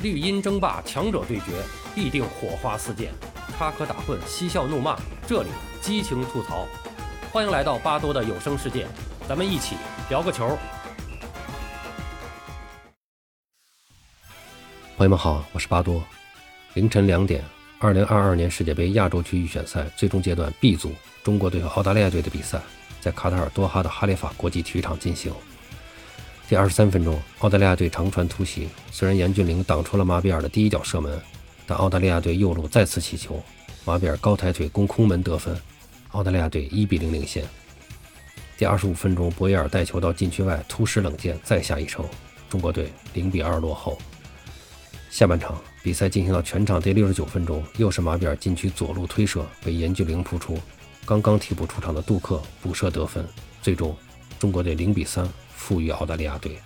绿茵争霸，强者对决，必定火花四溅，插科打诨，嬉笑怒骂，这里激情吐槽。欢迎来到巴多的有声世界，咱们一起聊个球。朋友们好，我是巴多。凌晨两点，二零二二年世界杯亚洲区预选赛最终阶段 B 组，中国队和澳大利亚队的比赛在卡塔尔多哈的哈利法国际体育场进行。第二十三分钟，澳大利亚队长传突袭，虽然严俊凌挡出了马比尔的第一脚射门，但澳大利亚队右路再次起球，马比尔高抬腿攻空门得分，澳大利亚队一比零领先。第二十五分钟，博耶尔带球到禁区外突施冷箭，再下一城，中国队零比二落后。下半场比赛进行到全场第六十九分钟，又是马比尔禁区左路推射被严俊凌扑出，刚刚替补出场的杜克补射得分，最终中国队零比三。负于澳大利亚队。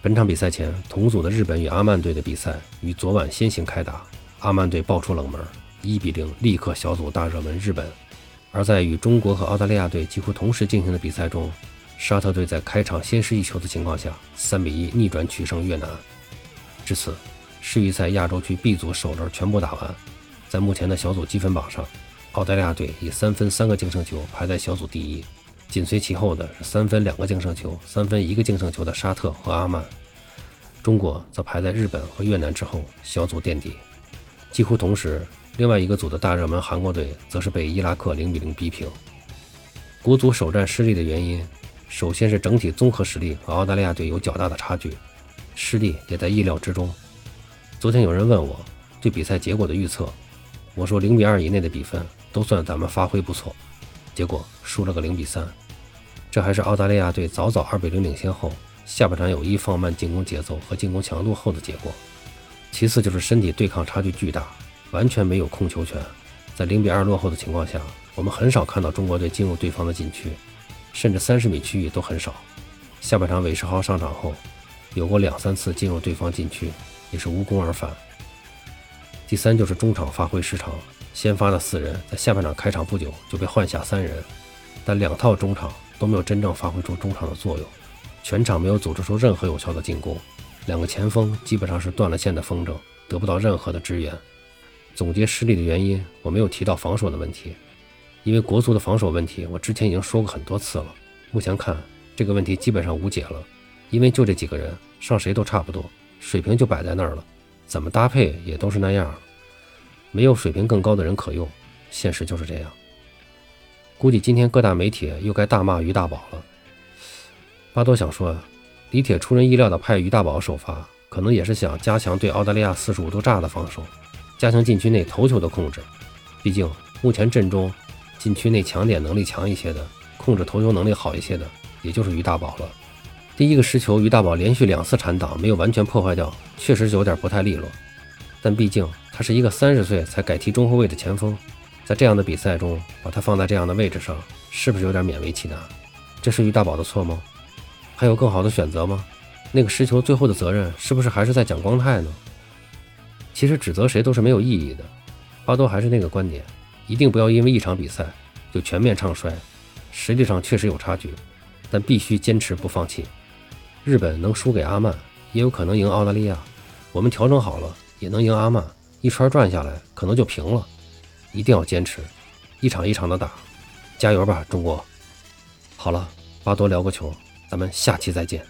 本场比赛前，同组的日本与阿曼队的比赛于昨晚先行开打，阿曼队爆出冷门，一比零力克小组大热门日本。而在与中国和澳大利亚队几乎同时进行的比赛中，沙特队在开场先失一球的情况下，三比一逆转取胜越南。至此，世预赛亚洲区 B 组首轮全部打完，在目前的小组积分榜上，澳大利亚队以三分三个净胜球排在小组第一。紧随其后的是三分两个净胜球、三分一个净胜球的沙特和阿曼，中国则排在日本和越南之后，小组垫底。几乎同时，另外一个组的大热门韩国队则是被伊拉克零比零逼平。国足首战失利的原因，首先是整体综合实力和澳大利亚队有较大的差距，失利也在意料之中。昨天有人问我对比赛结果的预测，我说零比二以内的比分都算咱们发挥不错。结果输了个零比三，这还是澳大利亚队早早二比零领先后，下半场有意放慢进攻节奏和进攻强度后的结果。其次就是身体对抗差距巨大，完全没有控球权。在零比二落后的情况下，我们很少看到中国队进入对方的禁区，甚至三十米区域都很少。下半场韦世豪上场后，有过两三次进入对方禁区，也是无功而返。第三就是中场发挥失常。先发的四人在下半场开场不久就被换下三人，但两套中场都没有真正发挥出中场的作用，全场没有组织出任何有效的进攻，两个前锋基本上是断了线的风筝，得不到任何的支援。总结失利的原因，我没有提到防守的问题，因为国足的防守问题我之前已经说过很多次了。目前看这个问题基本上无解了，因为就这几个人上谁都差不多，水平就摆在那儿了，怎么搭配也都是那样。没有水平更高的人可用，现实就是这样。估计今天各大媒体又该大骂于大宝了。巴多想说啊，李铁出人意料的派于大宝首发，可能也是想加强对澳大利亚四十五度炸的防守，加强禁区内头球的控制。毕竟目前阵中禁区内抢点能力强一些的，控制头球能力好一些的，也就是于大宝了。第一个失球，于大宝连续两次铲挡没有完全破坏掉，确实是有点不太利落。但毕竟。他是一个三十岁才改踢中后卫的前锋，在这样的比赛中把他放在这样的位置上，是不是有点勉为其难？这是于大宝的错吗？还有更好的选择吗？那个失球最后的责任是不是还是在蒋光太呢？其实指责谁都是没有意义的。巴多还是那个观点，一定不要因为一场比赛就全面唱衰。实际上确实有差距，但必须坚持不放弃。日本能输给阿曼，也有可能赢澳大利亚。我们调整好了，也能赢阿曼。一圈转下来，可能就平了。一定要坚持，一场一场的打，加油吧，中国！好了，巴多聊个球，咱们下期再见。